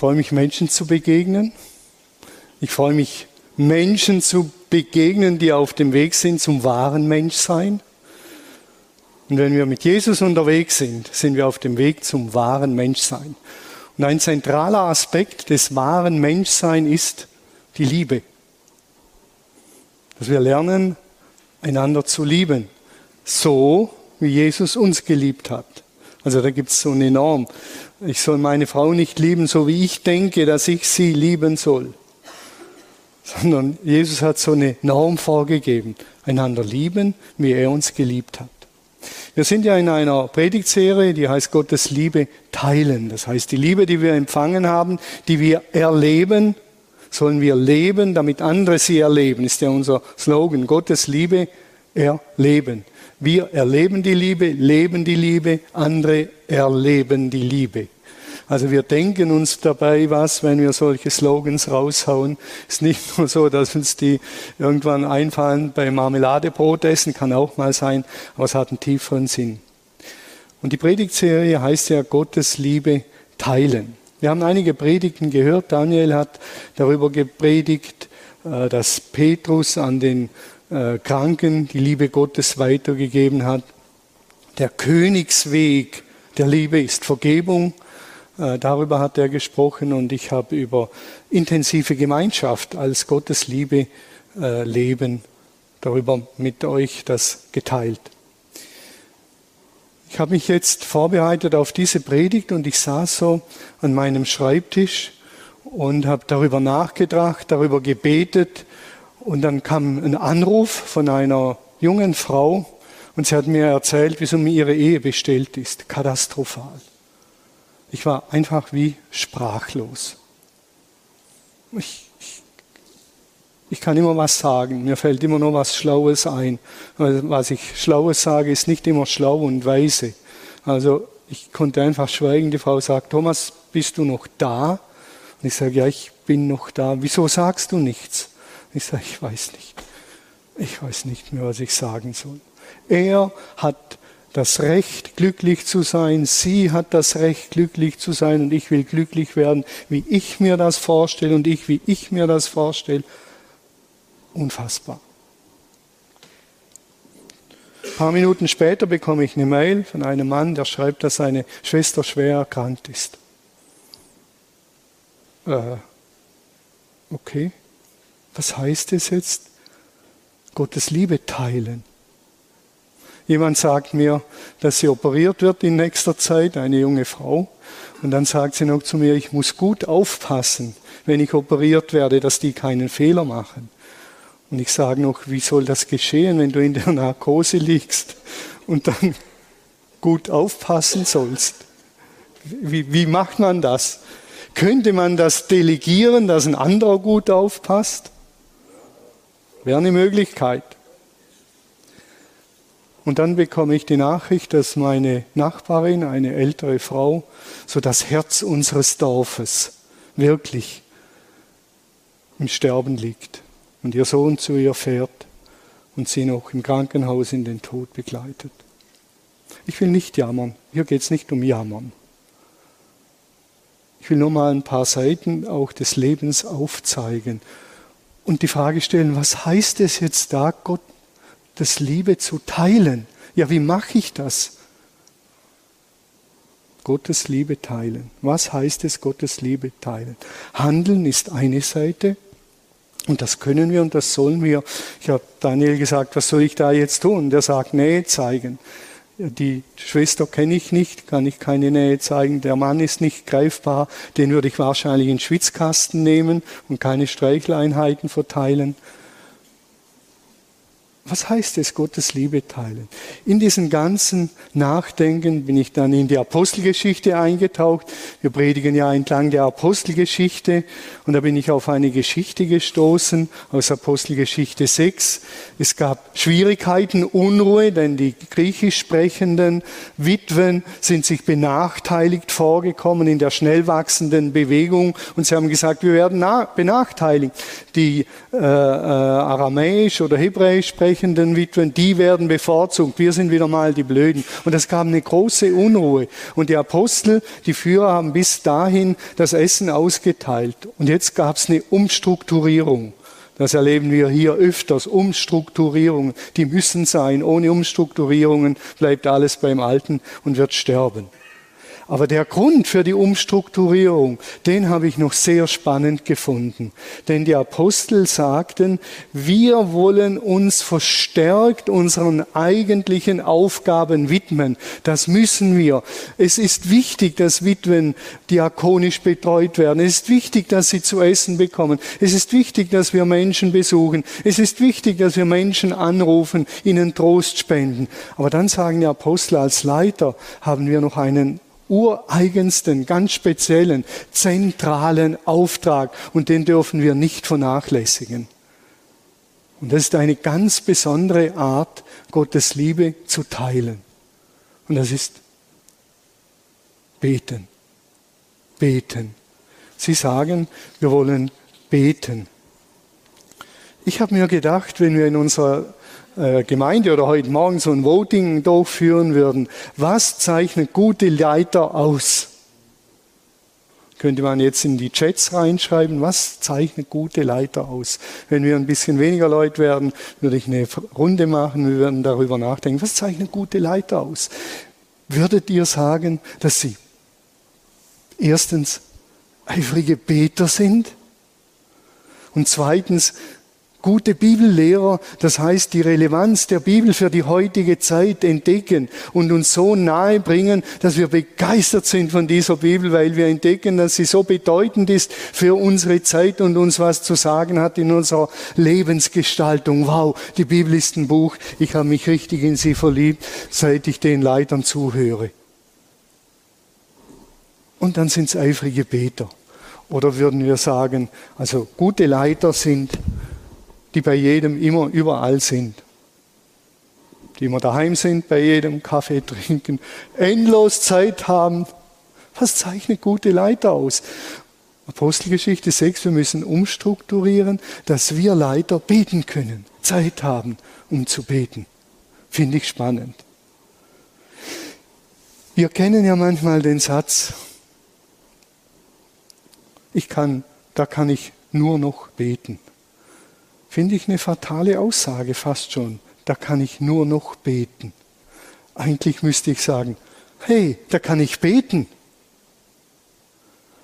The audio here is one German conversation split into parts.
Ich freue mich, Menschen zu begegnen. Ich freue mich, Menschen zu begegnen, die auf dem Weg sind zum wahren Menschsein. Und wenn wir mit Jesus unterwegs sind, sind wir auf dem Weg zum wahren Menschsein. Und ein zentraler Aspekt des wahren Menschseins ist die Liebe. Dass wir lernen, einander zu lieben. So, wie Jesus uns geliebt hat. Also da gibt es so eine Norm. Ich soll meine Frau nicht lieben, so wie ich denke, dass ich sie lieben soll. Sondern Jesus hat so eine Norm vorgegeben. Einander lieben, wie er uns geliebt hat. Wir sind ja in einer Predigtserie, die heißt Gottes Liebe teilen. Das heißt, die Liebe, die wir empfangen haben, die wir erleben, sollen wir leben, damit andere sie erleben, ist ja unser Slogan. Gottes Liebe erleben. Wir erleben die Liebe, leben die Liebe, andere erleben die Liebe. Also wir denken uns dabei was, wenn wir solche Slogans raushauen. Es ist nicht nur so, dass uns die irgendwann einfallen bei Marmeladebrot essen, kann auch mal sein, aber es hat einen tieferen Sinn. Und die Predigtserie heißt ja Gottes Liebe teilen. Wir haben einige Predigten gehört. Daniel hat darüber gepredigt, äh, dass Petrus an den äh, Kranken die Liebe Gottes weitergegeben hat. Der Königsweg der Liebe ist Vergebung. Äh, darüber hat er gesprochen und ich habe über intensive Gemeinschaft als Gottes Liebe äh, leben, darüber mit euch das geteilt. Ich habe mich jetzt vorbereitet auf diese Predigt und ich saß so an meinem Schreibtisch und habe darüber nachgedacht, darüber gebetet und dann kam ein Anruf von einer jungen Frau und sie hat mir erzählt, wie es um ihre Ehe bestellt ist. Katastrophal. Ich war einfach wie sprachlos. Ich, ich, ich kann immer was sagen, mir fällt immer nur was Schlaues ein. Was ich Schlaues sage, ist nicht immer schlau und weise. Also ich konnte einfach schweigen. Die Frau sagt, Thomas, bist du noch da? Und ich sage, ja, ich bin noch da. Wieso sagst du nichts? Ich sage, ich weiß nicht. Ich weiß nicht mehr, was ich sagen soll. Er hat das Recht, glücklich zu sein. Sie hat das Recht, glücklich zu sein. Und ich will glücklich werden, wie ich mir das vorstelle und ich, wie ich mir das vorstelle. Unfassbar. Ein paar Minuten später bekomme ich eine Mail von einem Mann, der schreibt, dass seine Schwester schwer erkrankt ist. Äh, okay, was heißt es jetzt? Gottes Liebe teilen. Jemand sagt mir, dass sie operiert wird in nächster Zeit, eine junge Frau. Und dann sagt sie noch zu mir, ich muss gut aufpassen, wenn ich operiert werde, dass die keinen Fehler machen. Und ich sage noch, wie soll das geschehen, wenn du in der Narkose liegst und dann gut aufpassen sollst? Wie, wie macht man das? Könnte man das delegieren, dass ein anderer gut aufpasst? Wäre eine Möglichkeit. Und dann bekomme ich die Nachricht, dass meine Nachbarin, eine ältere Frau, so das Herz unseres Dorfes wirklich im Sterben liegt und ihr Sohn zu ihr fährt und sie noch im Krankenhaus in den Tod begleitet. Ich will nicht jammern, hier geht es nicht um Jammern. Ich will nur mal ein paar Seiten auch des Lebens aufzeigen und die Frage stellen, was heißt es jetzt da, Gott das Liebe zu teilen. Ja, wie mache ich das? Gottes Liebe teilen. Was heißt es, Gottes Liebe teilen? Handeln ist eine Seite und das können wir und das sollen wir. Ich habe Daniel gesagt, was soll ich da jetzt tun? Der sagt, Nähe zeigen. Die Schwester kenne ich nicht, kann ich keine Nähe zeigen. Der Mann ist nicht greifbar, den würde ich wahrscheinlich in den Schwitzkasten nehmen und keine Streicheleinheiten verteilen. Was heißt es, Gottes Liebe teilen? In diesem ganzen Nachdenken bin ich dann in die Apostelgeschichte eingetaucht. Wir predigen ja entlang der Apostelgeschichte und da bin ich auf eine Geschichte gestoßen aus Apostelgeschichte 6. Es gab Schwierigkeiten, Unruhe, denn die griechisch sprechenden Witwen sind sich benachteiligt vorgekommen in der schnell wachsenden Bewegung und sie haben gesagt, wir werden benachteiligt. Die äh, äh, aramäisch oder hebräisch sprechen, ansprechenden Witwen, die werden bevorzugt. Wir sind wieder mal die Blöden. Und es gab eine große Unruhe. Und die Apostel, die Führer haben bis dahin das Essen ausgeteilt. Und jetzt gab es eine Umstrukturierung. Das erleben wir hier öfters. Umstrukturierungen, die müssen sein. Ohne Umstrukturierungen bleibt alles beim Alten und wird sterben. Aber der Grund für die Umstrukturierung, den habe ich noch sehr spannend gefunden. Denn die Apostel sagten, wir wollen uns verstärkt unseren eigentlichen Aufgaben widmen. Das müssen wir. Es ist wichtig, dass Witwen diakonisch betreut werden. Es ist wichtig, dass sie zu essen bekommen. Es ist wichtig, dass wir Menschen besuchen. Es ist wichtig, dass wir Menschen anrufen, ihnen Trost spenden. Aber dann sagen die Apostel, als Leiter haben wir noch einen ureigensten, ganz speziellen, zentralen Auftrag und den dürfen wir nicht vernachlässigen. Und das ist eine ganz besondere Art, Gottes Liebe zu teilen. Und das ist beten. Beten. Sie sagen, wir wollen beten. Ich habe mir gedacht, wenn wir in unserer Gemeinde oder heute Morgen so ein Voting durchführen würden, was zeichnet gute Leiter aus? Könnte man jetzt in die Chats reinschreiben, was zeichnet gute Leiter aus? Wenn wir ein bisschen weniger Leute werden, würde ich eine Runde machen, wir würden darüber nachdenken, was zeichnet gute Leiter aus? Würdet ihr sagen, dass sie erstens eifrige Beter sind und zweitens Gute Bibellehrer, das heißt die Relevanz der Bibel für die heutige Zeit entdecken und uns so nahe bringen, dass wir begeistert sind von dieser Bibel, weil wir entdecken, dass sie so bedeutend ist für unsere Zeit und uns was zu sagen hat in unserer Lebensgestaltung. Wow, die Bibel ist ein Buch. Ich habe mich richtig in sie verliebt, seit ich den Leitern zuhöre. Und dann sind es eifrige Beter. Oder würden wir sagen, also gute Leiter sind die bei jedem immer überall sind. Die immer daheim sind, bei jedem Kaffee trinken, endlos Zeit haben. Was zeichnet gute Leiter aus? Apostelgeschichte 6, wir müssen umstrukturieren, dass wir Leiter beten können, Zeit haben, um zu beten. Finde ich spannend. Wir kennen ja manchmal den Satz, ich kann, da kann ich nur noch beten finde ich eine fatale Aussage fast schon. Da kann ich nur noch beten. Eigentlich müsste ich sagen, hey, da kann ich beten.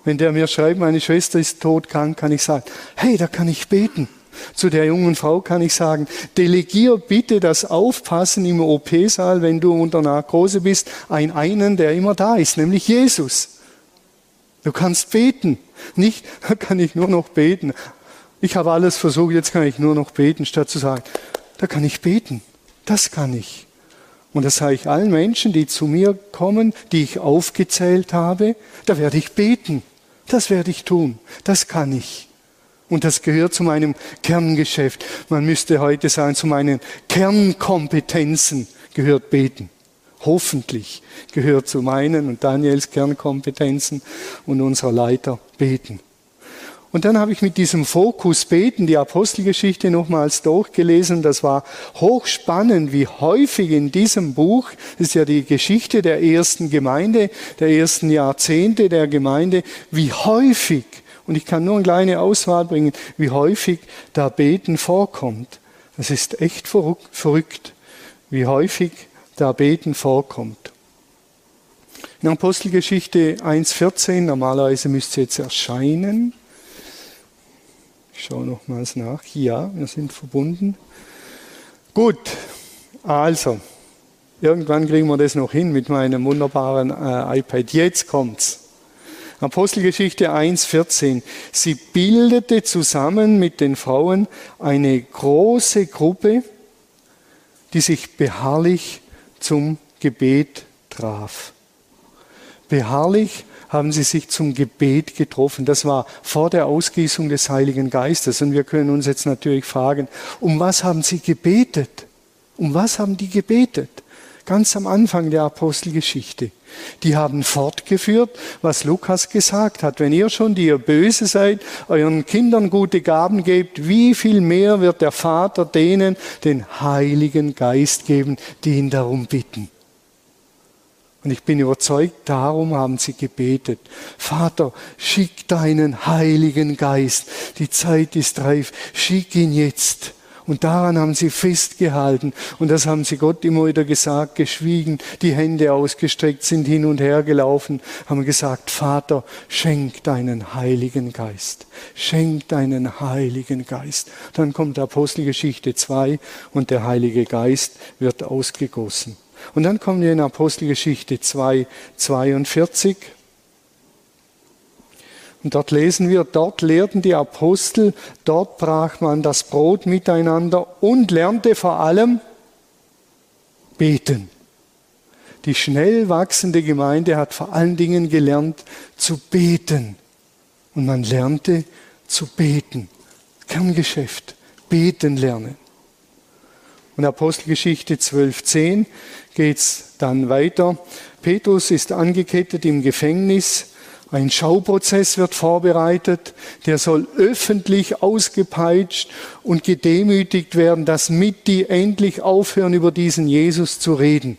Wenn der mir schreibt, meine Schwester ist todkrank, kann ich sagen, hey, da kann ich beten. Zu der jungen Frau kann ich sagen, delegier bitte das Aufpassen im OP-Saal, wenn du unter Narkose bist, ein einen, der immer da ist, nämlich Jesus. Du kannst beten. Nicht, da kann ich nur noch beten. Ich habe alles versucht, jetzt kann ich nur noch beten, statt zu sagen, da kann ich beten. Das kann ich. Und das sage ich allen Menschen, die zu mir kommen, die ich aufgezählt habe, da werde ich beten. Das werde ich tun. Das kann ich. Und das gehört zu meinem Kerngeschäft. Man müsste heute sagen, zu meinen Kernkompetenzen gehört beten. Hoffentlich gehört zu meinen und Daniels Kernkompetenzen und unserer Leiter beten. Und dann habe ich mit diesem Fokus Beten die Apostelgeschichte nochmals durchgelesen. Das war hochspannend, wie häufig in diesem Buch, das ist ja die Geschichte der ersten Gemeinde, der ersten Jahrzehnte der Gemeinde, wie häufig, und ich kann nur eine kleine Auswahl bringen, wie häufig da Beten vorkommt. Das ist echt verrückt, wie häufig da Beten vorkommt. In Apostelgeschichte 1.14, normalerweise müsste es jetzt erscheinen, ich schaue nochmals nach. Ja, wir sind verbunden. Gut, also, irgendwann kriegen wir das noch hin mit meinem wunderbaren äh, iPad. Jetzt kommt's. Apostelgeschichte 1,14. Sie bildete zusammen mit den Frauen eine große Gruppe, die sich beharrlich zum Gebet traf. Beharrlich haben sie sich zum Gebet getroffen. Das war vor der Ausgießung des Heiligen Geistes. Und wir können uns jetzt natürlich fragen, um was haben sie gebetet? Um was haben die gebetet? ganz am Anfang der Apostelgeschichte. Die haben fortgeführt, was Lukas gesagt hat. Wenn ihr schon, die ihr böse seid, euren Kindern gute Gaben gebt, wie viel mehr wird der Vater denen den Heiligen Geist geben, die ihn darum bitten? Und ich bin überzeugt, darum haben sie gebetet. Vater, schick deinen Heiligen Geist. Die Zeit ist reif. Schick ihn jetzt. Und daran haben sie festgehalten. Und das haben sie Gott immer wieder gesagt, geschwiegen, die Hände ausgestreckt, sind hin und her gelaufen, haben gesagt, Vater, schenk deinen Heiligen Geist. Schenk deinen Heiligen Geist. Dann kommt Apostelgeschichte 2 und der Heilige Geist wird ausgegossen. Und dann kommen wir in Apostelgeschichte 2, 42. Und dort lesen wir, dort lehrten die Apostel, dort brach man das Brot miteinander und lernte vor allem beten. Die schnell wachsende Gemeinde hat vor allen Dingen gelernt zu beten. Und man lernte zu beten. Kerngeschäft. Beten lernen. Und Apostelgeschichte 12.10 geht es dann weiter. Petrus ist angekettet im Gefängnis ein Schauprozess wird vorbereitet, der soll öffentlich ausgepeitscht und gedemütigt werden, dass mit die endlich aufhören, über diesen Jesus zu reden.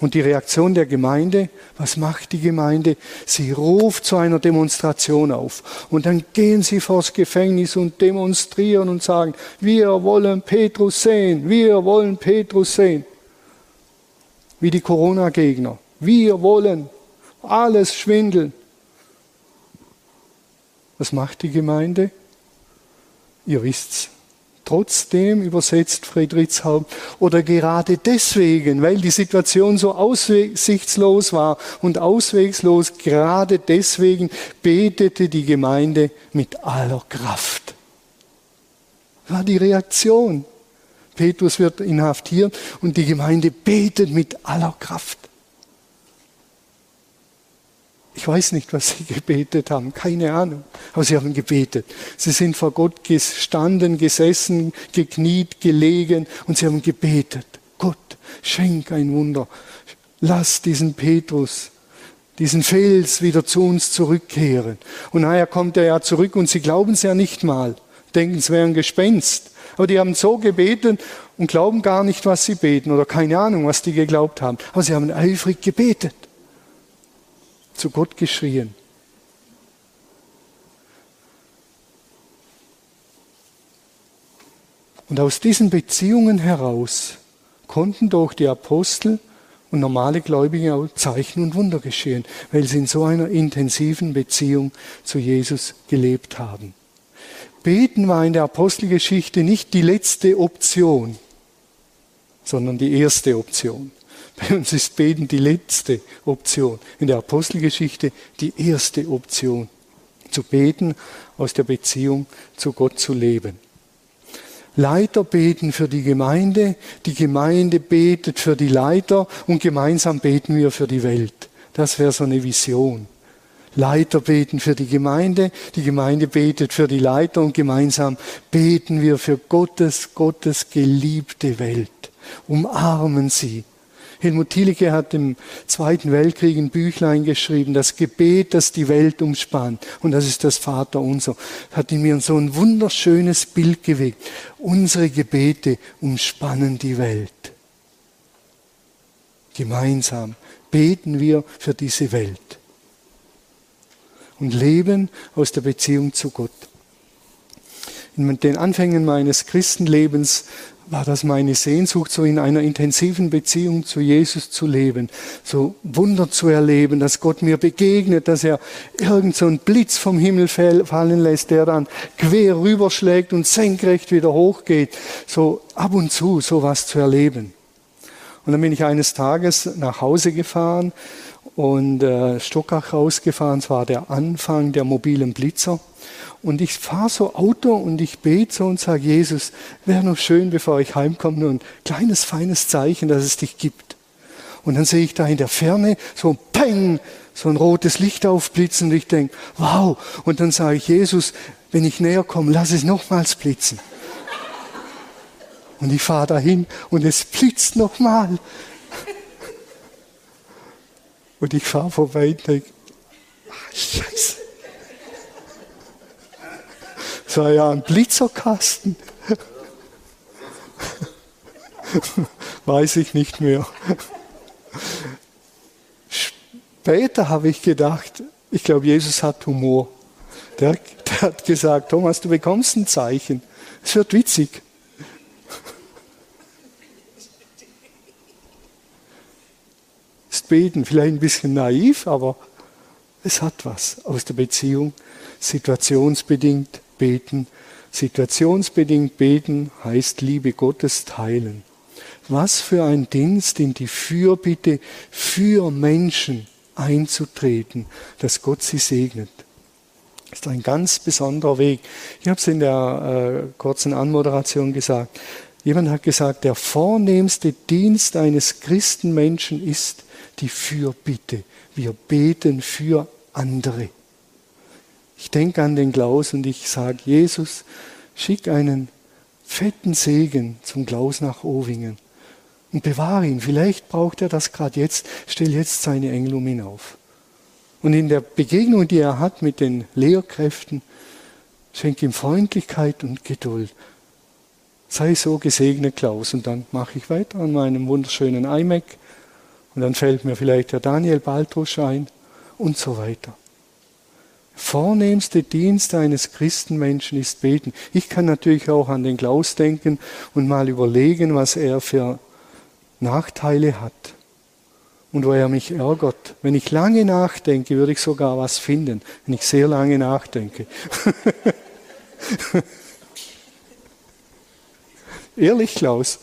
Und die Reaktion der Gemeinde, was macht die Gemeinde? Sie ruft zu einer Demonstration auf. Und dann gehen sie vors Gefängnis und demonstrieren und sagen, wir wollen Petrus sehen, wir wollen Petrus sehen. Wie die Corona-Gegner. Wir wollen alles schwindeln. Was macht die Gemeinde? Ihr wisst's. Trotzdem übersetzt Friedrichshaupt oder gerade deswegen, weil die Situation so aussichtslos war und auswegslos, gerade deswegen betete die Gemeinde mit aller Kraft. War die Reaktion. Petrus wird inhaftiert und die Gemeinde betet mit aller Kraft. Ich weiß nicht, was sie gebetet haben, keine Ahnung, aber sie haben gebetet. Sie sind vor Gott gestanden, gesessen, gekniet, gelegen und sie haben gebetet. Gott, schenk ein Wunder. Lass diesen Petrus, diesen Fels wieder zu uns zurückkehren. Und nachher kommt er ja zurück und sie glauben es ja nicht mal, denken es wäre ein Gespenst. Aber die haben so gebetet und glauben gar nicht, was sie beten oder keine Ahnung, was die geglaubt haben. Aber sie haben eifrig gebetet zu Gott geschrien. Und aus diesen Beziehungen heraus konnten durch die Apostel und normale Gläubige auch Zeichen und Wunder geschehen, weil sie in so einer intensiven Beziehung zu Jesus gelebt haben. Beten war in der Apostelgeschichte nicht die letzte Option, sondern die erste Option. Bei uns ist Beten die letzte Option. In der Apostelgeschichte die erste Option. Zu beten, aus der Beziehung zu Gott zu leben. Leiter beten für die Gemeinde, die Gemeinde betet für die Leiter und gemeinsam beten wir für die Welt. Das wäre so eine Vision. Leiter beten für die Gemeinde, die Gemeinde betet für die Leiter und gemeinsam beten wir für Gottes, Gottes geliebte Welt. Umarmen sie, Helmut Thielicke hat im Zweiten Weltkrieg ein Büchlein geschrieben, das Gebet, das die Welt umspannt. Und das ist das Vaterunser. Hat in mir so ein wunderschönes Bild geweckt. Unsere Gebete umspannen die Welt. Gemeinsam beten wir für diese Welt und leben aus der Beziehung zu Gott. In den Anfängen meines Christenlebens war das meine Sehnsucht, so in einer intensiven Beziehung zu Jesus zu leben, so Wunder zu erleben, dass Gott mir begegnet, dass er irgend so einen Blitz vom Himmel fallen lässt, der dann quer rüberschlägt und senkrecht wieder hochgeht, so ab und zu sowas zu erleben. Und dann bin ich eines Tages nach Hause gefahren und äh, Stockach rausgefahren, es war der Anfang der mobilen Blitzer. Und ich fahre so Auto und ich bete so und sage, Jesus, wäre noch schön, bevor ich heimkomme, nur ein kleines, feines Zeichen, dass es dich gibt. Und dann sehe ich da in der Ferne so ein Peng, so ein rotes Licht aufblitzen und ich denke, wow. Und dann sage ich, Jesus, wenn ich näher komme, lass es nochmals blitzen. Und ich fahre dahin und es blitzt nochmal. Und ich fahre vorbei und denke, ach, Scheiße. Das war ja ein Blitzerkasten. Weiß ich nicht mehr. Später habe ich gedacht, ich glaube, Jesus hat Humor. Der, der hat gesagt, Thomas, du bekommst ein Zeichen. Es wird witzig. Ist beten vielleicht ein bisschen naiv, aber es hat was aus der Beziehung. Situationsbedingt beten. Situationsbedingt beten heißt Liebe Gottes teilen. Was für ein Dienst in die Fürbitte für Menschen einzutreten, dass Gott sie segnet. Das ist ein ganz besonderer Weg. Ich habe es in der äh, kurzen Anmoderation gesagt. Jemand hat gesagt, der vornehmste Dienst eines Christenmenschen ist die Fürbitte. Wir beten für andere. Ich denke an den Klaus und ich sage, Jesus, schick einen fetten Segen zum Klaus nach Owingen und bewahre ihn. Vielleicht braucht er das gerade jetzt. Stell jetzt seine Engel um ihn auf. Und in der Begegnung, die er hat mit den Lehrkräften, schenk ihm Freundlichkeit und Geduld. Sei so gesegnet, Klaus. Und dann mache ich weiter an meinem wunderschönen iMac. Und dann fällt mir vielleicht der Daniel Baltrusch ein und so weiter. Vornehmste Dienst eines Christenmenschen ist beten. Ich kann natürlich auch an den Klaus denken und mal überlegen, was er für Nachteile hat und wo er mich ärgert. Wenn ich lange nachdenke, würde ich sogar was finden, wenn ich sehr lange nachdenke. Ehrlich, Klaus.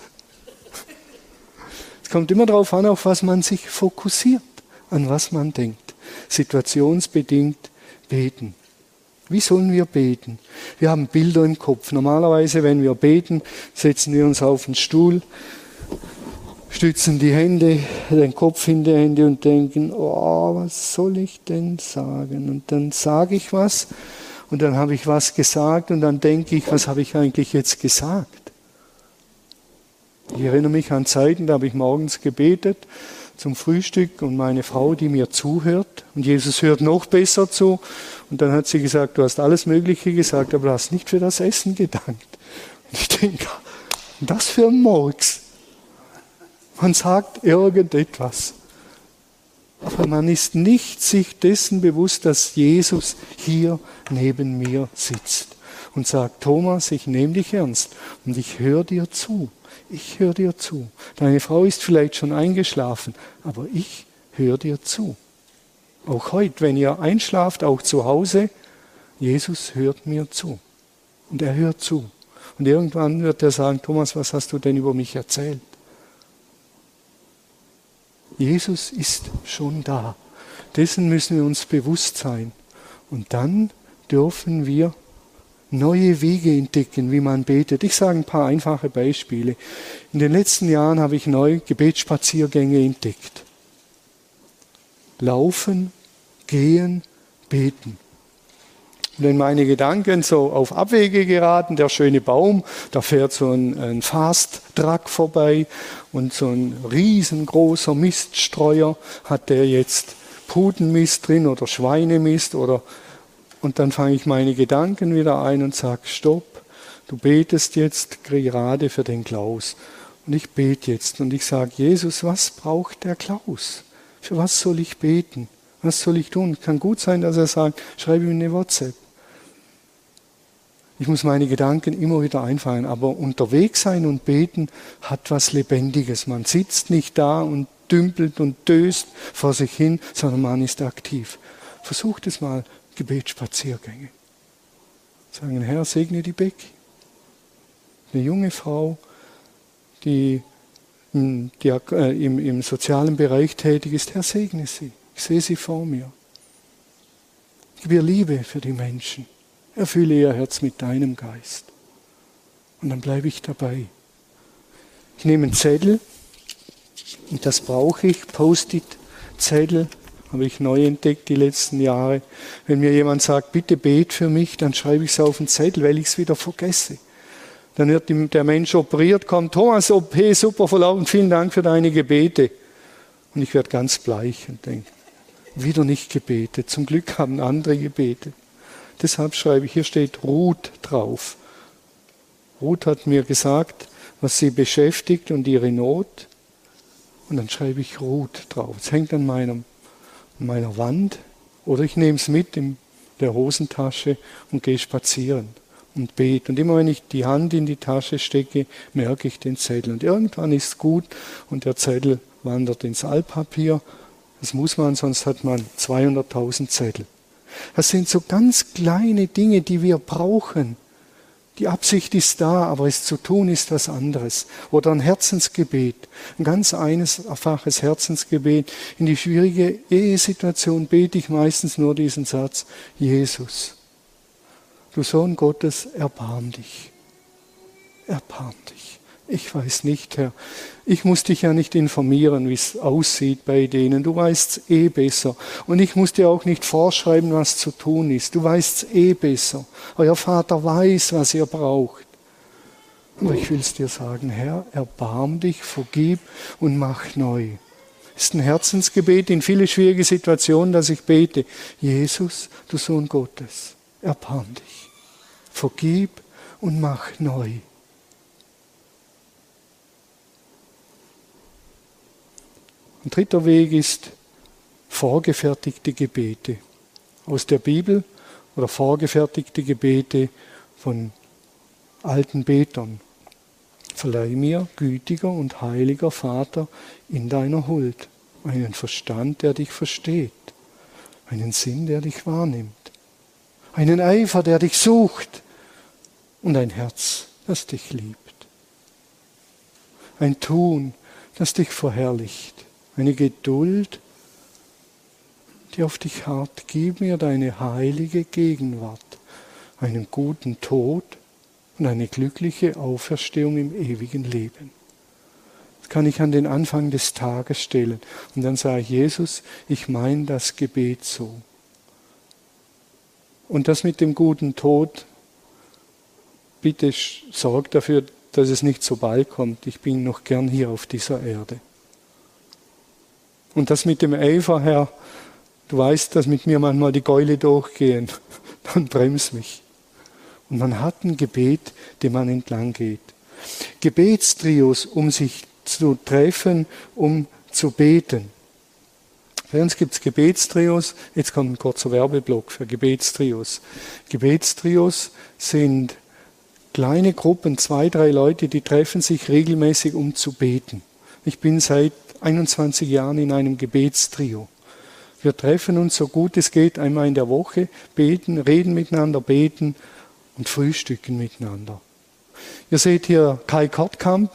Es kommt immer darauf an, auf was man sich fokussiert, an was man denkt. Situationsbedingt beten. Wie sollen wir beten? Wir haben Bilder im Kopf. Normalerweise, wenn wir beten, setzen wir uns auf den Stuhl, stützen die Hände, den Kopf in die Hände und denken, oh, was soll ich denn sagen? Und dann sage ich was und dann habe ich was gesagt und dann denke ich, was habe ich eigentlich jetzt gesagt? Ich erinnere mich an Zeiten, da habe ich morgens gebetet zum Frühstück und meine Frau, die mir zuhört und Jesus hört noch besser zu und dann hat sie gesagt, du hast alles Mögliche gesagt, aber du hast nicht für das Essen gedankt. Und ich denke, das für ein Murks. Man sagt irgendetwas. Aber man ist nicht sich dessen bewusst, dass Jesus hier neben mir sitzt und sagt, Thomas, ich nehme dich ernst und ich höre dir zu. Ich höre dir zu. Deine Frau ist vielleicht schon eingeschlafen, aber ich höre dir zu. Auch heute, wenn ihr einschlaft, auch zu Hause, Jesus hört mir zu. Und er hört zu. Und irgendwann wird er sagen, Thomas, was hast du denn über mich erzählt? Jesus ist schon da. Dessen müssen wir uns bewusst sein. Und dann dürfen wir neue Wege entdecken, wie man betet. Ich sage ein paar einfache Beispiele. In den letzten Jahren habe ich neue Gebetsspaziergänge entdeckt. Laufen, gehen, beten. Wenn meine Gedanken so auf Abwege geraten, der schöne Baum, da fährt so ein, ein Fast-Truck vorbei und so ein riesengroßer Miststreuer hat der jetzt Putenmist drin oder Schweinemist oder und dann fange ich meine Gedanken wieder ein und sage, stopp, du betest jetzt gerade für den Klaus. Und ich bete jetzt und ich sage, Jesus, was braucht der Klaus? Für was soll ich beten? Was soll ich tun? Kann gut sein, dass er sagt, schreibe ihm eine WhatsApp. Ich muss meine Gedanken immer wieder einfallen, aber unterwegs sein und beten hat was Lebendiges. Man sitzt nicht da und dümpelt und döst vor sich hin, sondern man ist aktiv. Versucht es mal, Gebetsspaziergänge. Sagen, Herr, segne die Becky. Eine junge Frau, die im, äh, im, im sozialen Bereich tätig ist, Herr, segne sie. Ich sehe sie vor mir. Gib ihr Liebe für die Menschen. Erfülle ihr Herz mit deinem Geist. Und dann bleibe ich dabei. Ich nehme einen Zettel, und das brauche ich, Post-it-Zettel, habe ich neu entdeckt die letzten Jahre. Wenn mir jemand sagt, bitte bet für mich, dann schreibe ich es auf den Zettel, weil ich es wieder vergesse. Dann wird der Mensch operiert, kommt, Thomas, OP, super verlaufen, vielen Dank für deine Gebete. Und ich werde ganz bleich und denke, wieder nicht gebetet. Zum Glück haben andere gebetet. Deshalb schreibe ich, hier steht Ruth drauf. Ruth hat mir gesagt, was sie beschäftigt und ihre Not. Und dann schreibe ich Ruth drauf. Es hängt an, meinem, meiner Wand. Oder ich nehme es mit in der Hosentasche und gehe spazieren und bete. Und immer wenn ich die Hand in die Tasche stecke, merke ich den Zettel. Und irgendwann ist es gut und der Zettel wandert ins Altpapier. Das muss man, sonst hat man 200.000 Zettel. Das sind so ganz kleine Dinge, die wir brauchen. Die Absicht ist da, aber es zu tun ist was anderes. Oder ein Herzensgebet, ein ganz einfaches Herzensgebet. In die schwierige Ehesituation bete ich meistens nur diesen Satz, Jesus, du Sohn Gottes, erbarm dich. Erbarm dich. Ich weiß nicht, Herr. Ich muss dich ja nicht informieren, wie es aussieht bei denen. Du weißt es eh besser. Und ich muss dir auch nicht vorschreiben, was zu tun ist. Du weißt es eh besser. Euer Vater weiß, was ihr braucht. Aber ich will es dir sagen, Herr, erbarm dich, vergib und mach neu. Es ist ein Herzensgebet in viele schwierige Situationen, dass ich bete. Jesus, du Sohn Gottes, erbarm dich. Vergib und mach neu. Ein dritter Weg ist vorgefertigte Gebete. Aus der Bibel oder vorgefertigte Gebete von alten Betern. Verleih mir, gütiger und heiliger Vater, in deiner Huld einen Verstand, der dich versteht, einen Sinn, der dich wahrnimmt, einen Eifer, der dich sucht und ein Herz, das dich liebt, ein Tun, das dich verherrlicht eine Geduld, die auf dich hart. Gib mir deine heilige Gegenwart, einen guten Tod und eine glückliche Auferstehung im ewigen Leben. Das kann ich an den Anfang des Tages stellen. Und dann sage ich, Jesus, ich meine das Gebet so. Und das mit dem guten Tod, bitte sorg dafür, dass es nicht so bald kommt. Ich bin noch gern hier auf dieser Erde. Und das mit dem Eifer, Herr, du weißt, dass mit mir manchmal die Gäule durchgehen, dann bremst mich. Und man hat ein Gebet, dem man entlang geht. Gebetstrios, um sich zu treffen, um zu beten. Bei uns gibt es Gebetstrios. Jetzt kommt ein kurzer Werbeblock für Gebetstrios. Gebetstrios sind kleine Gruppen, zwei, drei Leute, die treffen sich regelmäßig, um zu beten. Ich bin seit 21 Jahren in einem Gebetstrio. Wir treffen uns so gut es geht einmal in der Woche, beten, reden miteinander, beten und frühstücken miteinander. Ihr seht hier Kai Kortkamp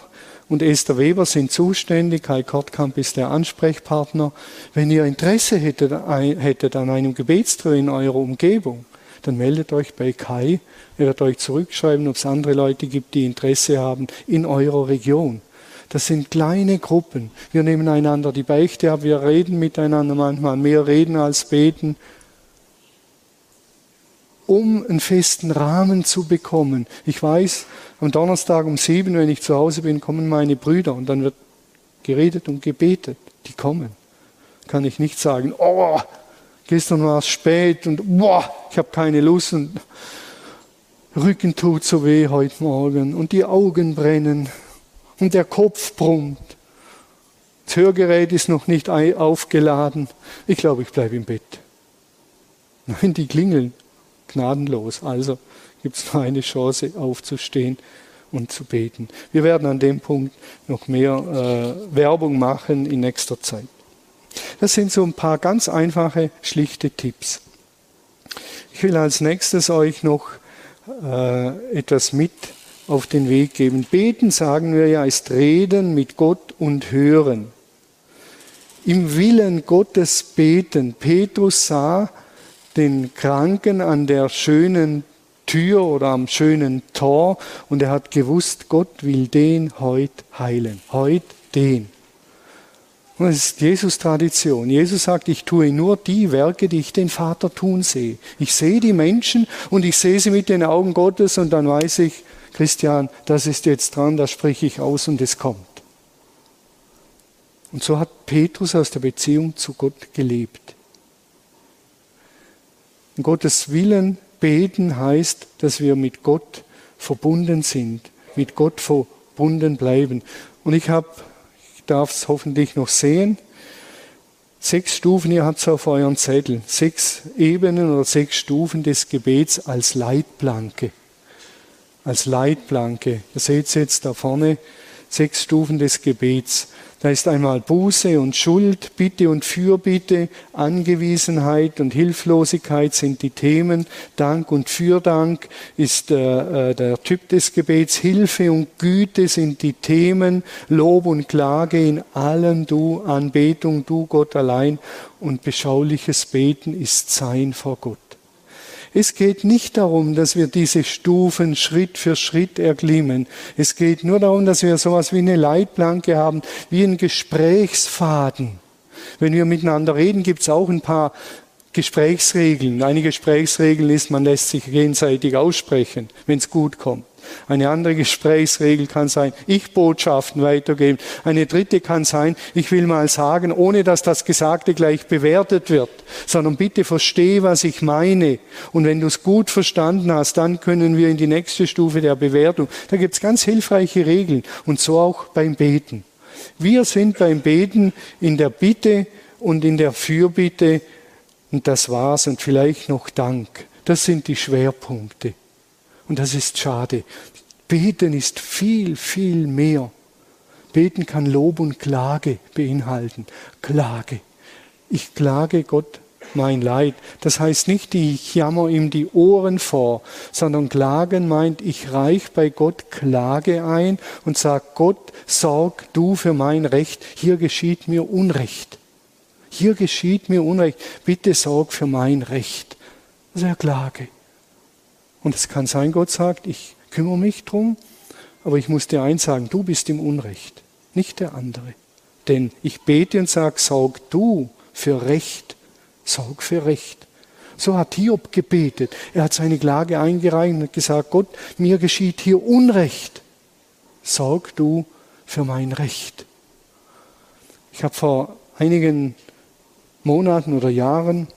und Esther Weber sind zuständig. Kai Kortkamp ist der Ansprechpartner. Wenn ihr Interesse hättet, hättet an einem Gebetstrio in eurer Umgebung, dann meldet euch bei Kai. Er wird euch zurückschreiben, ob es andere Leute gibt, die Interesse haben in eurer Region. Das sind kleine Gruppen. Wir nehmen einander die Beichte ab, wir reden miteinander manchmal, mehr reden als beten, um einen festen Rahmen zu bekommen. Ich weiß, am Donnerstag um sieben, wenn ich zu Hause bin, kommen meine Brüder und dann wird geredet und gebetet. Die kommen. Kann ich nicht sagen, oh, gestern war es spät und boah, ich habe keine Lust und Rücken tut so weh heute Morgen und die Augen brennen und der Kopf brummt. Das Hörgerät ist noch nicht aufgeladen. Ich glaube, ich bleibe im Bett. Nein, die klingeln gnadenlos. Also gibt es nur eine Chance, aufzustehen und zu beten. Wir werden an dem Punkt noch mehr äh, Werbung machen in nächster Zeit. Das sind so ein paar ganz einfache, schlichte Tipps. Ich will als nächstes euch noch äh, etwas mit auf den Weg geben. Beten, sagen wir ja, ist Reden mit Gott und Hören. Im Willen Gottes beten. Petrus sah den Kranken an der schönen Tür oder am schönen Tor und er hat gewusst, Gott will den heute heilen. Heute den. Und das ist Jesus-Tradition. Jesus sagt, ich tue nur die Werke, die ich den Vater tun sehe. Ich sehe die Menschen und ich sehe sie mit den Augen Gottes und dann weiß ich, Christian, das ist jetzt dran, das spreche ich aus und es kommt. Und so hat Petrus aus der Beziehung zu Gott gelebt. Gottes Willen beten heißt, dass wir mit Gott verbunden sind, mit Gott verbunden bleiben. Und ich habe, ich darf es hoffentlich noch sehen, sechs Stufen, ihr habt es auf euren Zettel, sechs Ebenen oder sechs Stufen des Gebets als Leitplanke. Als Leitplanke. Ihr seht es jetzt da vorne, sechs Stufen des Gebets. Da ist einmal Buße und Schuld, Bitte und Fürbitte, Angewiesenheit und Hilflosigkeit sind die Themen. Dank und Fürdank ist äh, äh, der Typ des Gebets. Hilfe und Güte sind die Themen. Lob und Klage in allem du, Anbetung du Gott allein. Und beschauliches Beten ist Sein vor Gott. Es geht nicht darum, dass wir diese Stufen Schritt für Schritt erklimmen. Es geht nur darum, dass wir sowas wie eine Leitplanke haben, wie ein Gesprächsfaden. Wenn wir miteinander reden, gibt es auch ein paar Gesprächsregeln. Eine Gesprächsregel ist, man lässt sich gegenseitig aussprechen, wenn es gut kommt. Eine andere Gesprächsregel kann sein, ich Botschaften weitergeben. Eine dritte kann sein, ich will mal sagen, ohne dass das Gesagte gleich bewertet wird, sondern bitte verstehe, was ich meine. Und wenn du es gut verstanden hast, dann können wir in die nächste Stufe der Bewertung. Da gibt es ganz hilfreiche Regeln und so auch beim Beten. Wir sind beim Beten in der Bitte und in der Fürbitte und das war's und vielleicht noch Dank. Das sind die Schwerpunkte. Und das ist schade. Beten ist viel, viel mehr. Beten kann Lob und Klage beinhalten. Klage. Ich klage Gott mein Leid. Das heißt nicht, ich jammer ihm die Ohren vor, sondern klagen meint, ich reich bei Gott Klage ein und sag Gott, sorg du für mein Recht. Hier geschieht mir Unrecht. Hier geschieht mir Unrecht. Bitte sorg für mein Recht. Das ist ja Klage. Und es kann sein, Gott sagt, ich kümmere mich drum, aber ich muss dir eins sagen, du bist im Unrecht, nicht der andere. Denn ich bete und sage, sorg du für Recht, sorg für Recht. So hat Hiob gebetet. Er hat seine Klage eingereicht und gesagt, Gott, mir geschieht hier Unrecht. Sorg du für mein Recht. Ich habe vor einigen Monaten oder Jahren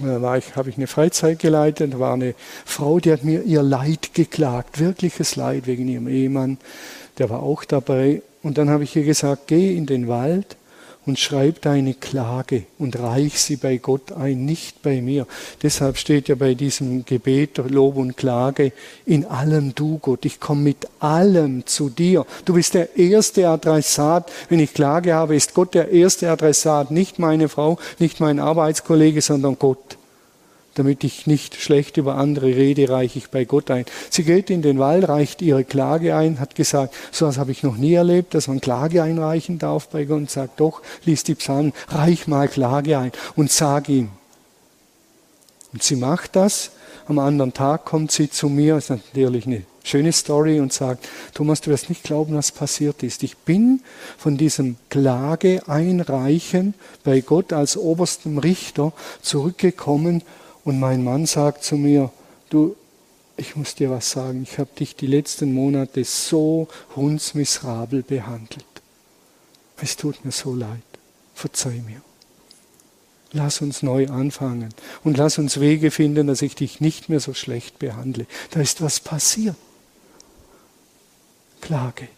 habe ich eine Freizeit geleitet, da war eine Frau, die hat mir ihr Leid geklagt, wirkliches Leid wegen ihrem Ehemann, der war auch dabei. Und dann habe ich ihr gesagt, geh in den Wald und schreib deine Klage und reich sie bei Gott ein, nicht bei mir. Deshalb steht ja bei diesem Gebet Lob und Klage in allem du Gott. Ich komme mit allem zu dir. Du bist der erste Adressat. Wenn ich Klage habe, ist Gott der erste Adressat, nicht meine Frau, nicht mein Arbeitskollege, sondern Gott damit ich nicht schlecht über andere rede, reiche ich bei Gott ein. Sie geht in den Wald, reicht ihre Klage ein, hat gesagt, so was habe ich noch nie erlebt, dass man Klage einreichen darf bei Gott und sagt, doch, liest die Psalmen, reich mal Klage ein und sag ihm. Und sie macht das. Am anderen Tag kommt sie zu mir, ist natürlich eine schöne Story und sagt, Thomas, du wirst nicht glauben, was passiert ist. Ich bin von diesem Klage einreichen bei Gott als oberstem Richter zurückgekommen und mein Mann sagt zu mir, du, ich muss dir was sagen, ich habe dich die letzten Monate so hundsmiserabel behandelt. Es tut mir so leid. Verzeih mir. Lass uns neu anfangen und lass uns Wege finden, dass ich dich nicht mehr so schlecht behandle. Da ist was passiert. Klage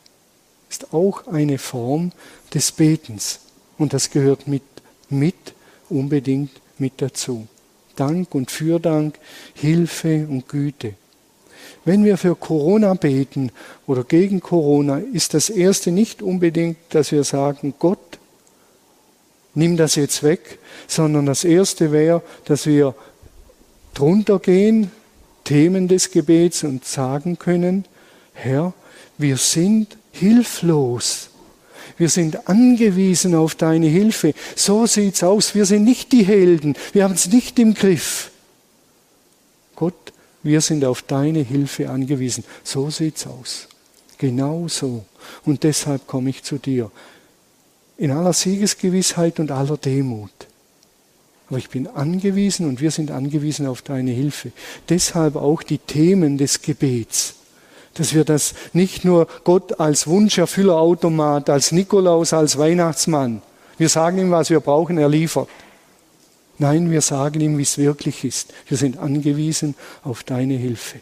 ist auch eine Form des Betens und das gehört mit, mit unbedingt mit dazu. Dank und Fürdank, Hilfe und Güte. Wenn wir für Corona beten oder gegen Corona, ist das Erste nicht unbedingt, dass wir sagen, Gott, nimm das jetzt weg, sondern das Erste wäre, dass wir drunter gehen, Themen des Gebets und sagen können, Herr, wir sind hilflos. Wir sind angewiesen auf deine Hilfe. So sieht's aus. Wir sind nicht die Helden. Wir haben es nicht im Griff. Gott, wir sind auf deine Hilfe angewiesen. So sieht's aus. Genau so. Und deshalb komme ich zu dir. In aller Siegesgewissheit und aller Demut. Aber ich bin angewiesen und wir sind angewiesen auf deine Hilfe. Deshalb auch die Themen des Gebets dass wir das nicht nur Gott als Wunscherfüllerautomat, als Nikolaus, als Weihnachtsmann. Wir sagen ihm, was wir brauchen, er liefert. Nein, wir sagen ihm, wie es wirklich ist. Wir sind angewiesen auf deine Hilfe.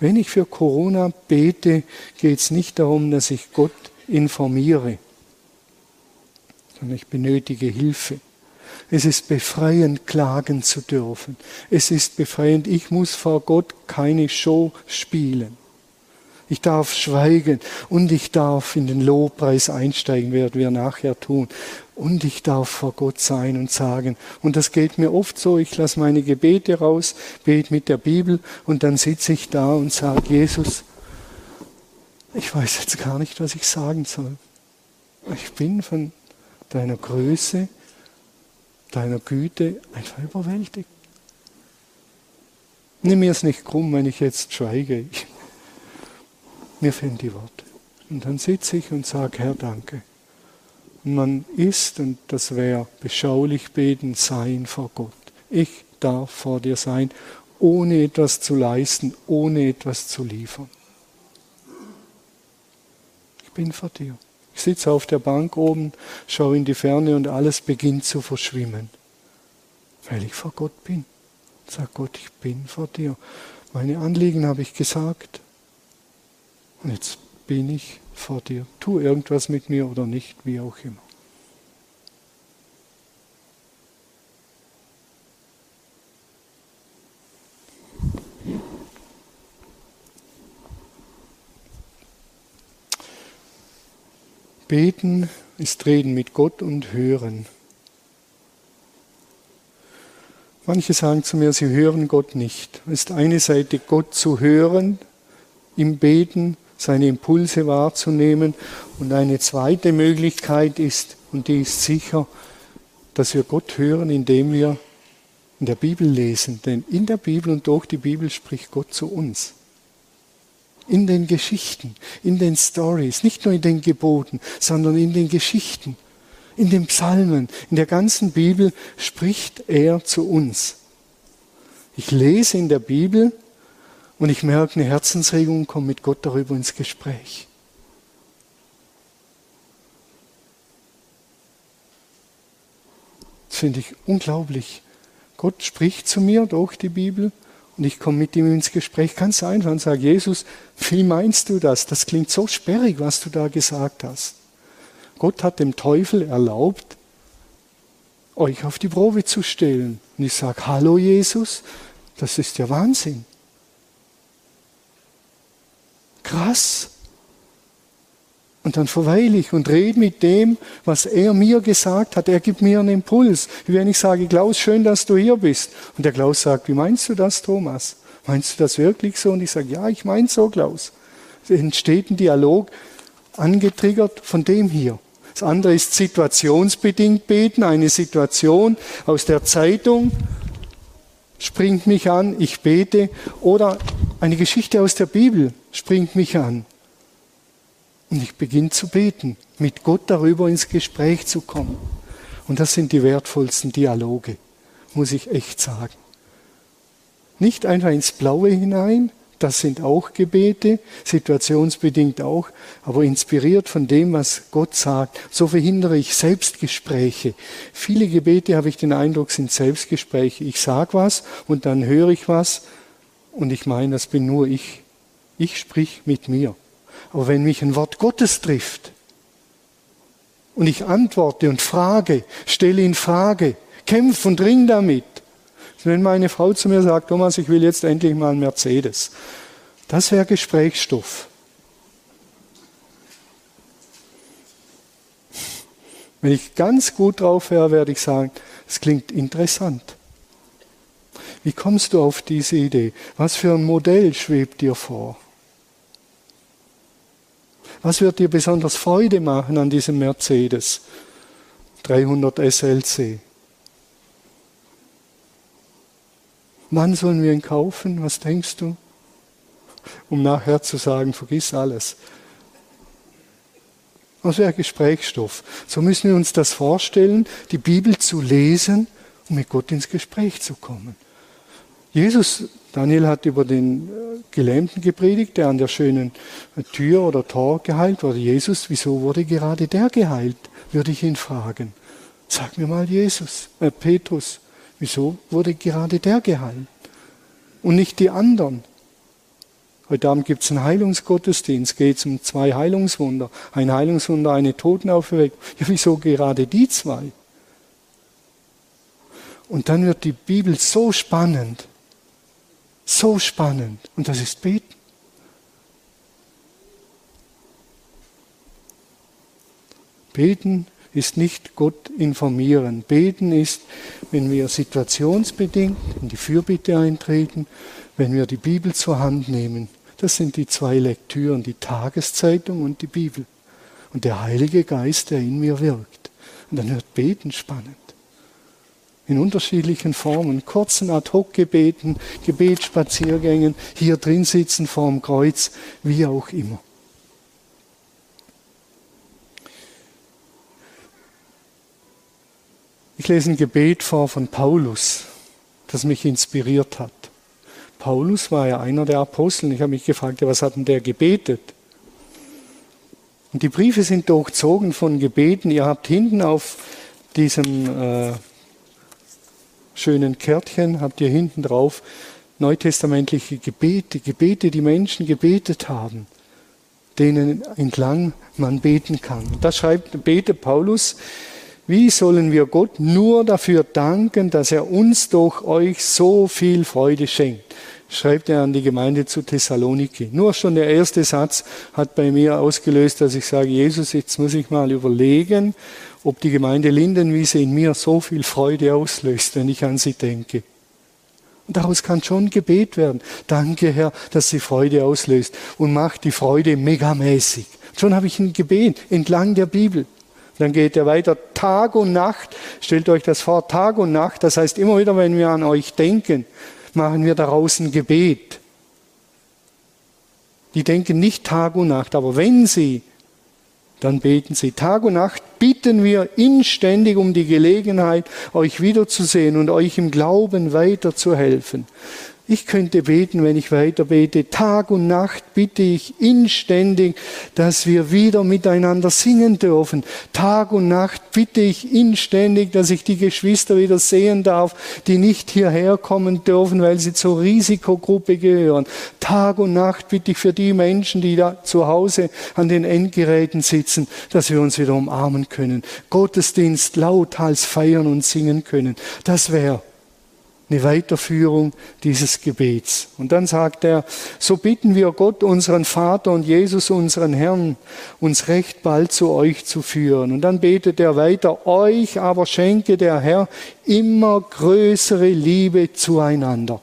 Wenn ich für Corona bete, geht es nicht darum, dass ich Gott informiere, sondern ich benötige Hilfe. Es ist befreiend, klagen zu dürfen. Es ist befreiend, ich muss vor Gott keine Show spielen. Ich darf schweigen und ich darf in den Lobpreis einsteigen, werden wir nachher tun. Und ich darf vor Gott sein und sagen. Und das geht mir oft so, ich lasse meine Gebete raus, bete mit der Bibel und dann sitze ich da und sage, Jesus, ich weiß jetzt gar nicht, was ich sagen soll. Ich bin von deiner Größe, deiner Güte einfach überwältigt. Nimm mir es nicht krumm, wenn ich jetzt schweige. Mir fehlen die Worte. Und dann sitze ich und sage, Herr, danke. Und man ist, und das wäre beschaulich beten, sein vor Gott. Ich darf vor dir sein, ohne etwas zu leisten, ohne etwas zu liefern. Ich bin vor dir. Ich sitze auf der Bank oben, schaue in die Ferne und alles beginnt zu verschwimmen, weil ich vor Gott bin. Sag Gott, ich bin vor dir. Meine Anliegen habe ich gesagt. Und jetzt bin ich vor dir. Tu irgendwas mit mir oder nicht, wie auch immer. Beten ist Reden mit Gott und Hören. Manche sagen zu mir, sie hören Gott nicht. Es ist eine Seite, Gott zu hören im Beten seine Impulse wahrzunehmen. Und eine zweite Möglichkeit ist, und die ist sicher, dass wir Gott hören, indem wir in der Bibel lesen. Denn in der Bibel und durch die Bibel spricht Gott zu uns. In den Geschichten, in den Stories, nicht nur in den Geboten, sondern in den Geschichten, in den Psalmen, in der ganzen Bibel spricht er zu uns. Ich lese in der Bibel und ich merke eine Herzensregung, komme mit Gott darüber ins Gespräch. Das finde ich unglaublich. Gott spricht zu mir durch die Bibel und ich komme mit ihm ins Gespräch ganz einfach und sage, Jesus, wie meinst du das? Das klingt so sperrig, was du da gesagt hast. Gott hat dem Teufel erlaubt, euch auf die Probe zu stellen. Und ich sage, hallo Jesus, das ist ja Wahnsinn. Krass. Und dann verweile ich und rede mit dem, was er mir gesagt hat. Er gibt mir einen Impuls. Wie wenn ich sage, Klaus, schön, dass du hier bist. Und der Klaus sagt, wie meinst du das, Thomas? Meinst du das wirklich so? Und ich sage, ja, ich meine so, Klaus. Es entsteht ein Dialog, angetriggert von dem hier. Das andere ist situationsbedingt beten, eine Situation aus der Zeitung springt mich an, ich bete. Oder eine Geschichte aus der Bibel springt mich an. Und ich beginne zu beten, mit Gott darüber ins Gespräch zu kommen. Und das sind die wertvollsten Dialoge, muss ich echt sagen. Nicht einfach ins Blaue hinein, das sind auch Gebete, situationsbedingt auch, aber inspiriert von dem, was Gott sagt. So verhindere ich Selbstgespräche. Viele Gebete, habe ich den Eindruck, sind Selbstgespräche. Ich sage was und dann höre ich was und ich meine, das bin nur ich. Ich sprich mit mir. Aber wenn mich ein Wort Gottes trifft und ich antworte und frage, stelle in Frage, kämpfe und ring damit, wenn meine Frau zu mir sagt, Thomas, ich will jetzt endlich mal einen Mercedes, das wäre Gesprächsstoff. Wenn ich ganz gut drauf wäre, werde ich sagen, es klingt interessant. Wie kommst du auf diese Idee? Was für ein Modell schwebt dir vor? Was wird dir besonders Freude machen an diesem Mercedes 300 SLC? Wann sollen wir ihn kaufen? Was denkst du? Um nachher zu sagen, vergiss alles. Das wäre Gesprächsstoff. So müssen wir uns das vorstellen, die Bibel zu lesen, um mit Gott ins Gespräch zu kommen. Jesus, Daniel hat über den äh, Gelähmten gepredigt, der an der schönen äh, Tür oder Tor geheilt wurde. Jesus, wieso wurde gerade der geheilt? Würde ich ihn fragen. Sag mir mal Jesus, äh Petrus, wieso wurde gerade der geheilt und nicht die anderen? Heute Abend gibt es einen Heilungsgottesdienst, geht es um zwei Heilungswunder. Ein Heilungswunder, eine Totenauferweckung. Ja, wieso gerade die zwei? Und dann wird die Bibel so spannend, so spannend. Und das ist Beten. Beten ist nicht Gott informieren. Beten ist, wenn wir situationsbedingt in die Fürbitte eintreten, wenn wir die Bibel zur Hand nehmen. Das sind die zwei Lektüren, die Tageszeitung und die Bibel. Und der Heilige Geist, der in mir wirkt. Und dann wird Beten spannend. In unterschiedlichen Formen, kurzen Ad-Hoc-Gebeten, Gebetsspaziergängen, hier drin sitzen vorm Kreuz, wie auch immer. Ich lese ein Gebet vor von Paulus, das mich inspiriert hat. Paulus war ja einer der Apostel. Ich habe mich gefragt, was hat denn der gebetet? Und die Briefe sind durchzogen von Gebeten. Ihr habt hinten auf diesem äh, schönen Kärtchen, habt ihr hinten drauf neutestamentliche Gebete, Gebete, die Menschen gebetet haben, denen entlang man beten kann. Und das schreibt, bete Paulus wie sollen wir Gott nur dafür danken, dass er uns durch euch so viel Freude schenkt? Schreibt er an die Gemeinde zu Thessaloniki. Nur schon der erste Satz hat bei mir ausgelöst, dass ich sage, Jesus, jetzt muss ich mal überlegen, ob die Gemeinde Lindenwiese in mir so viel Freude auslöst, wenn ich an sie denke. Und daraus kann schon Gebet werden. Danke, Herr, dass sie Freude auslöst und macht die Freude megamäßig. Schon habe ich ein Gebet entlang der Bibel. Dann geht er weiter Tag und Nacht. Stellt euch das vor, Tag und Nacht. Das heißt, immer wieder, wenn wir an euch denken, machen wir daraus ein Gebet. Die denken nicht Tag und Nacht, aber wenn sie, dann beten sie. Tag und Nacht bitten wir inständig um die Gelegenheit, euch wiederzusehen und euch im Glauben weiterzuhelfen. Ich könnte beten, wenn ich weiter bete. Tag und Nacht bitte ich inständig, dass wir wieder miteinander singen dürfen. Tag und Nacht bitte ich inständig, dass ich die Geschwister wieder sehen darf, die nicht hierher kommen dürfen, weil sie zur Risikogruppe gehören. Tag und Nacht bitte ich für die Menschen, die da zu Hause an den Endgeräten sitzen, dass wir uns wieder umarmen können. Gottesdienst lauthals feiern und singen können. Das wäre eine Weiterführung dieses Gebets. Und dann sagt er, so bitten wir Gott, unseren Vater und Jesus, unseren Herrn, uns recht bald zu euch zu führen. Und dann betet er weiter, euch aber schenke der Herr immer größere Liebe zueinander.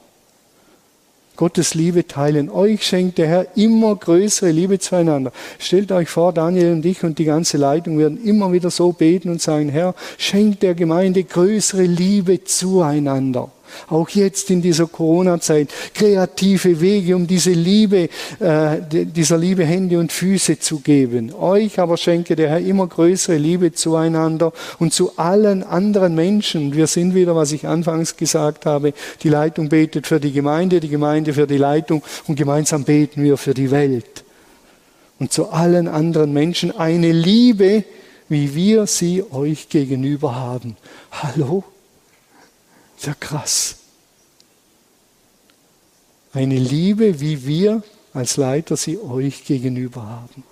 Gottes Liebe teilen. Euch schenkt der Herr immer größere Liebe zueinander. Stellt euch vor, Daniel und ich und die ganze Leitung werden immer wieder so beten und sagen, Herr, schenkt der Gemeinde größere Liebe zueinander auch jetzt in dieser Corona-Zeit, kreative Wege, um diese Liebe, äh, dieser Liebe Hände und Füße zu geben. Euch aber schenke der Herr immer größere Liebe zueinander und zu allen anderen Menschen. Wir sind wieder, was ich anfangs gesagt habe, die Leitung betet für die Gemeinde, die Gemeinde für die Leitung und gemeinsam beten wir für die Welt. Und zu allen anderen Menschen eine Liebe, wie wir sie euch gegenüber haben. Hallo? Sehr krass. Eine Liebe, wie wir als Leiter sie euch gegenüber haben.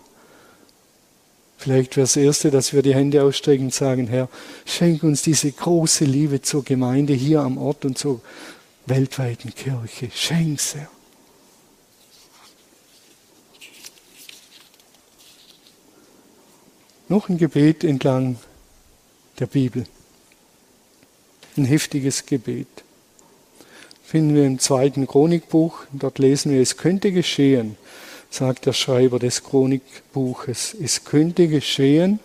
Vielleicht wäre das Erste, dass wir die Hände ausstrecken und sagen, Herr, schenk uns diese große Liebe zur Gemeinde hier am Ort und zur weltweiten Kirche. Schenk's, Herr. Noch ein Gebet entlang der Bibel ein heftiges Gebet. Finden wir im zweiten Chronikbuch, dort lesen wir, es könnte geschehen, sagt der Schreiber des Chronikbuches, es könnte geschehen,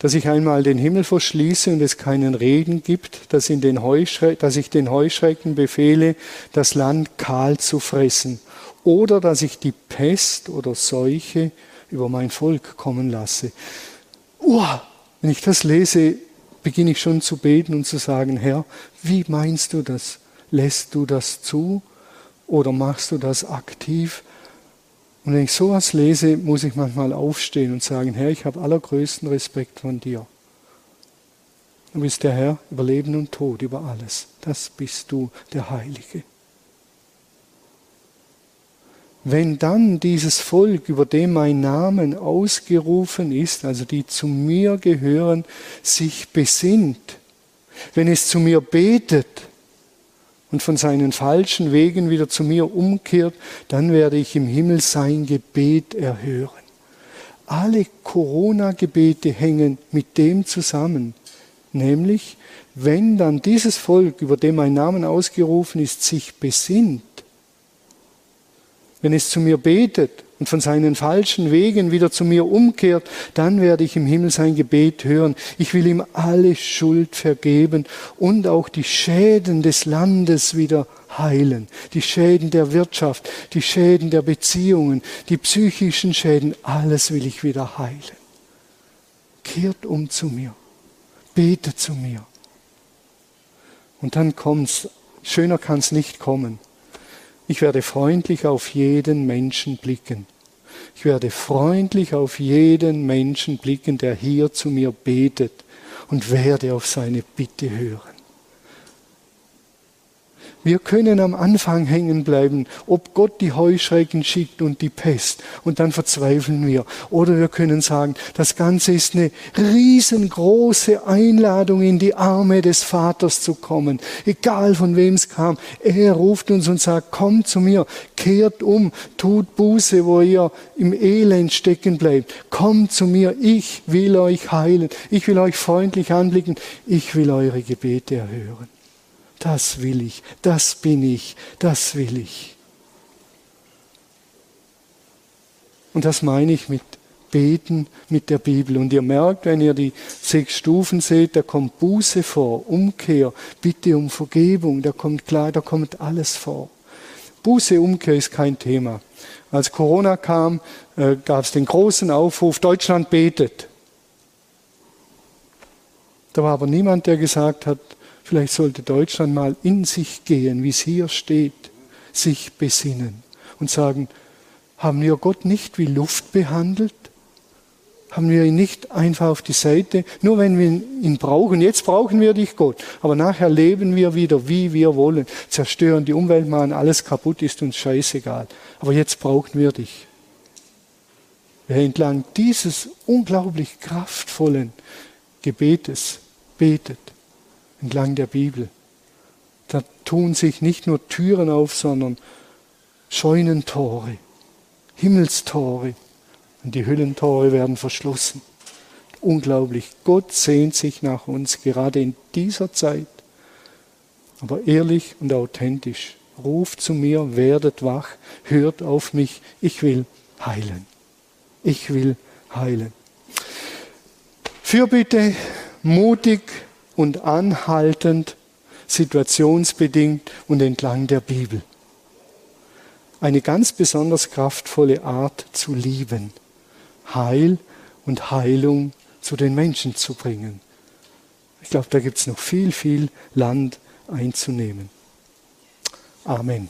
dass ich einmal den Himmel verschließe und es keinen Regen gibt, dass, dass, ich den Heuschrecken befehle, das Land kahl zu fressen, oder dass ich die Pest oder Seuche über mein Volk kommen lasse. Uah, wenn ich das lese, beginne ich schon zu beten und zu sagen, Herr, wie meinst du das? Lässt du das zu oder machst du das aktiv? Und wenn ich sowas lese, muss ich manchmal aufstehen und sagen, Herr, ich habe allergrößten Respekt von dir. Du bist der Herr über Leben und Tod, über alles. Das bist du, der Heilige. Wenn dann dieses Volk, über dem mein Name ausgerufen ist, also die zu mir gehören, sich besinnt, wenn es zu mir betet und von seinen falschen Wegen wieder zu mir umkehrt, dann werde ich im Himmel sein Gebet erhören. Alle Corona-Gebete hängen mit dem zusammen, nämlich wenn dann dieses Volk, über dem mein Name ausgerufen ist, sich besinnt, wenn es zu mir betet und von seinen falschen Wegen wieder zu mir umkehrt, dann werde ich im Himmel sein Gebet hören. Ich will ihm alle Schuld vergeben und auch die Schäden des Landes wieder heilen. Die Schäden der Wirtschaft, die Schäden der Beziehungen, die psychischen Schäden, alles will ich wieder heilen. Kehrt um zu mir. Betet zu mir. Und dann kommt's. Schöner kann's nicht kommen. Ich werde freundlich auf jeden Menschen blicken. Ich werde freundlich auf jeden Menschen blicken, der hier zu mir betet und werde auf seine Bitte hören. Wir können am Anfang hängen bleiben, ob Gott die Heuschrecken schickt und die Pest, und dann verzweifeln wir. Oder wir können sagen, das Ganze ist eine riesengroße Einladung, in die Arme des Vaters zu kommen, egal von wem es kam. Er ruft uns und sagt, kommt zu mir, kehrt um, tut Buße, wo ihr im Elend stecken bleibt. Kommt zu mir, ich will euch heilen, ich will euch freundlich anblicken, ich will eure Gebete erhören das will ich, das bin ich, das will ich. Und das meine ich mit Beten mit der Bibel. Und ihr merkt, wenn ihr die sechs Stufen seht, da kommt Buße vor, Umkehr, Bitte um Vergebung, da kommt klar, da kommt alles vor. Buße, Umkehr ist kein Thema. Als Corona kam, äh, gab es den großen Aufruf, Deutschland betet. Da war aber niemand, der gesagt hat, Vielleicht sollte Deutschland mal in sich gehen, wie es hier steht, sich besinnen und sagen, haben wir Gott nicht wie Luft behandelt? Haben wir ihn nicht einfach auf die Seite, nur wenn wir ihn brauchen. Jetzt brauchen wir dich, Gott. Aber nachher leben wir wieder, wie wir wollen. Zerstören die Umwelt, machen alles kaputt, ist uns scheißegal. Aber jetzt brauchen wir dich. Wer entlang dieses unglaublich kraftvollen Gebetes betet, entlang der Bibel. Da tun sich nicht nur Türen auf, sondern Scheunentore, Himmelstore und die Hüllentore werden verschlossen. Unglaublich. Gott sehnt sich nach uns, gerade in dieser Zeit. Aber ehrlich und authentisch. Ruft zu mir, werdet wach, hört auf mich, ich will heilen. Ich will heilen. Fürbitte, mutig, und anhaltend, situationsbedingt und entlang der Bibel. Eine ganz besonders kraftvolle Art zu lieben, Heil und Heilung zu den Menschen zu bringen. Ich glaube, da gibt es noch viel, viel Land einzunehmen. Amen.